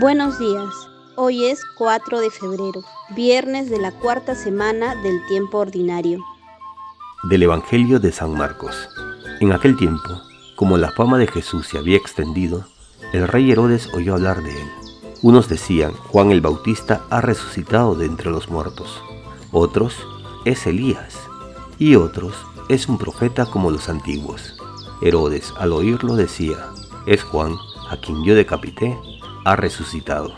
Buenos días. Hoy es 4 de febrero, viernes de la cuarta semana del tiempo ordinario. Del Evangelio de San Marcos. En aquel tiempo, como la fama de Jesús se había extendido, el rey Herodes oyó hablar de él. Unos decían, Juan el Bautista ha resucitado de entre los muertos. Otros, es Elías. Y otros, es un profeta como los antiguos. Herodes, al oírlo, decía, es Juan, a quien yo decapité, ha resucitado.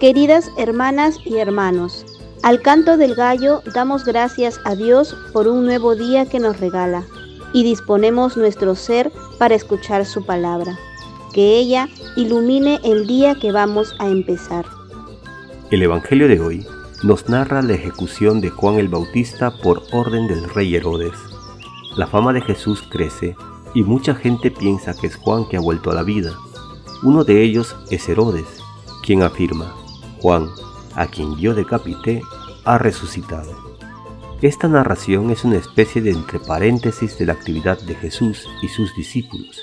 Queridas hermanas y hermanos, al canto del gallo damos gracias a Dios por un nuevo día que nos regala y disponemos nuestro ser para escuchar su palabra. Que ella ilumine el día que vamos a empezar. El Evangelio de hoy nos narra la ejecución de Juan el Bautista por orden del rey Herodes. La fama de Jesús crece y mucha gente piensa que es Juan que ha vuelto a la vida. Uno de ellos es Herodes, quien afirma, Juan, a quien yo decapité, ha resucitado. Esta narración es una especie de entre paréntesis de la actividad de Jesús y sus discípulos.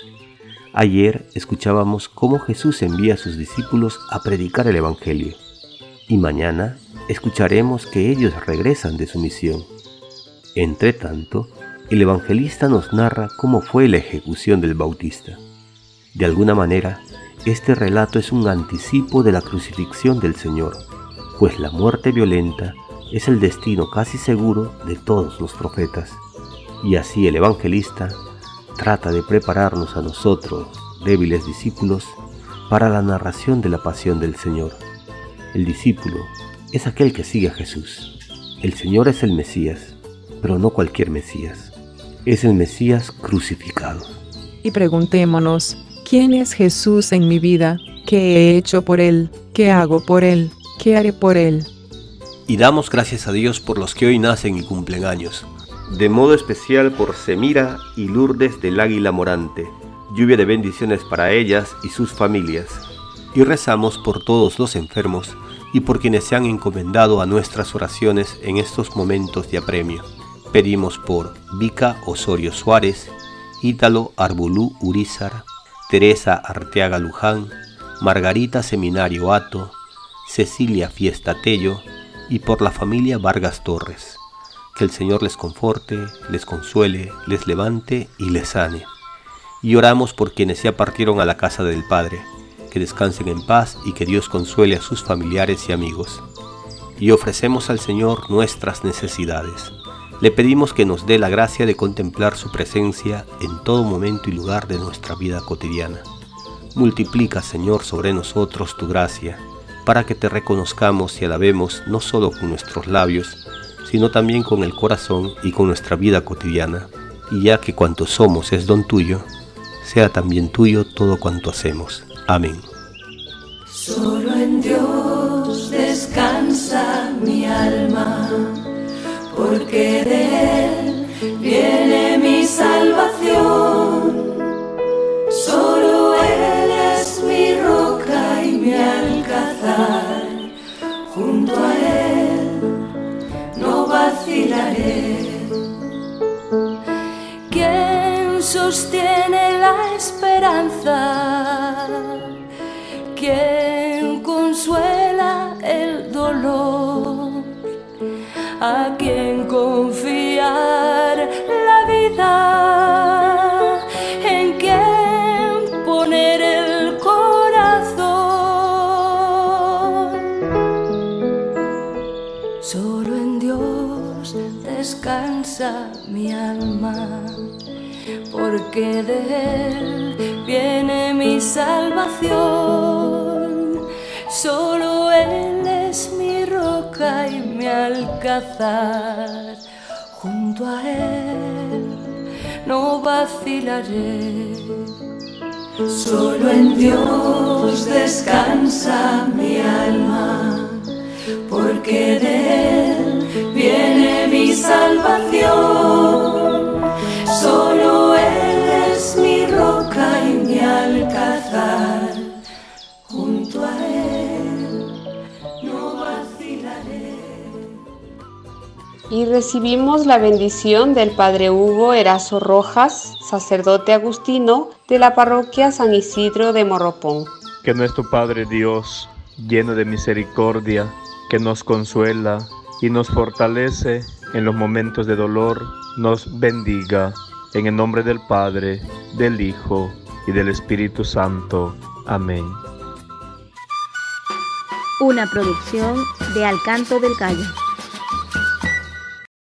Ayer escuchábamos cómo Jesús envía a sus discípulos a predicar el Evangelio y mañana escucharemos que ellos regresan de su misión. Entre tanto, el evangelista nos narra cómo fue la ejecución del Bautista. De alguna manera, este relato es un anticipo de la crucifixión del Señor, pues la muerte violenta es el destino casi seguro de todos los profetas. Y así el evangelista trata de prepararnos a nosotros, débiles discípulos, para la narración de la pasión del Señor. El discípulo es aquel que sigue a Jesús. El Señor es el Mesías, pero no cualquier Mesías. Es el Mesías crucificado. Y preguntémonos, ¿quién es Jesús en mi vida? ¿Qué he hecho por Él? ¿Qué hago por Él? ¿Qué haré por Él? Y damos gracias a Dios por los que hoy nacen y cumplen años. De modo especial por Semira y Lourdes del Águila Morante. Lluvia de bendiciones para ellas y sus familias. Y rezamos por todos los enfermos y por quienes se han encomendado a nuestras oraciones en estos momentos de apremio. Pedimos por Vica Osorio Suárez, Ítalo Arbulú Urizar, Teresa Arteaga Luján, Margarita Seminario Ato, Cecilia Fiesta Tello y por la familia Vargas Torres. Que el Señor les conforte, les consuele, les levante y les sane. Y oramos por quienes ya partieron a la casa del Padre que descansen en paz y que Dios consuele a sus familiares y amigos. Y ofrecemos al Señor nuestras necesidades. Le pedimos que nos dé la gracia de contemplar su presencia en todo momento y lugar de nuestra vida cotidiana. Multiplica, Señor, sobre nosotros tu gracia, para que te reconozcamos y alabemos no solo con nuestros labios, sino también con el corazón y con nuestra vida cotidiana. Y ya que cuanto somos es don tuyo, sea también tuyo todo cuanto hacemos. Amén. Solo en Dios descansa mi alma, porque de Él viene mi salvación. Solo Él es mi roca y mi alcázar, junto a Él no vacilaré. ¿Quién sostiene la esperanza? quien a quien confiar la vida, en quien poner el corazón. Solo en Dios descansa mi alma, porque de Él viene mi salvación. Solo mi. Junto a Él no vacilaré. Solo en Dios descansa mi alma, porque de Él viene mi salvación. Y recibimos la bendición del Padre Hugo Erazo Rojas, sacerdote agustino de la parroquia San Isidro de Morropón. Que nuestro Padre Dios, lleno de misericordia, que nos consuela y nos fortalece en los momentos de dolor, nos bendiga. En el nombre del Padre, del Hijo y del Espíritu Santo. Amén. Una producción de Alcanto del Gallo.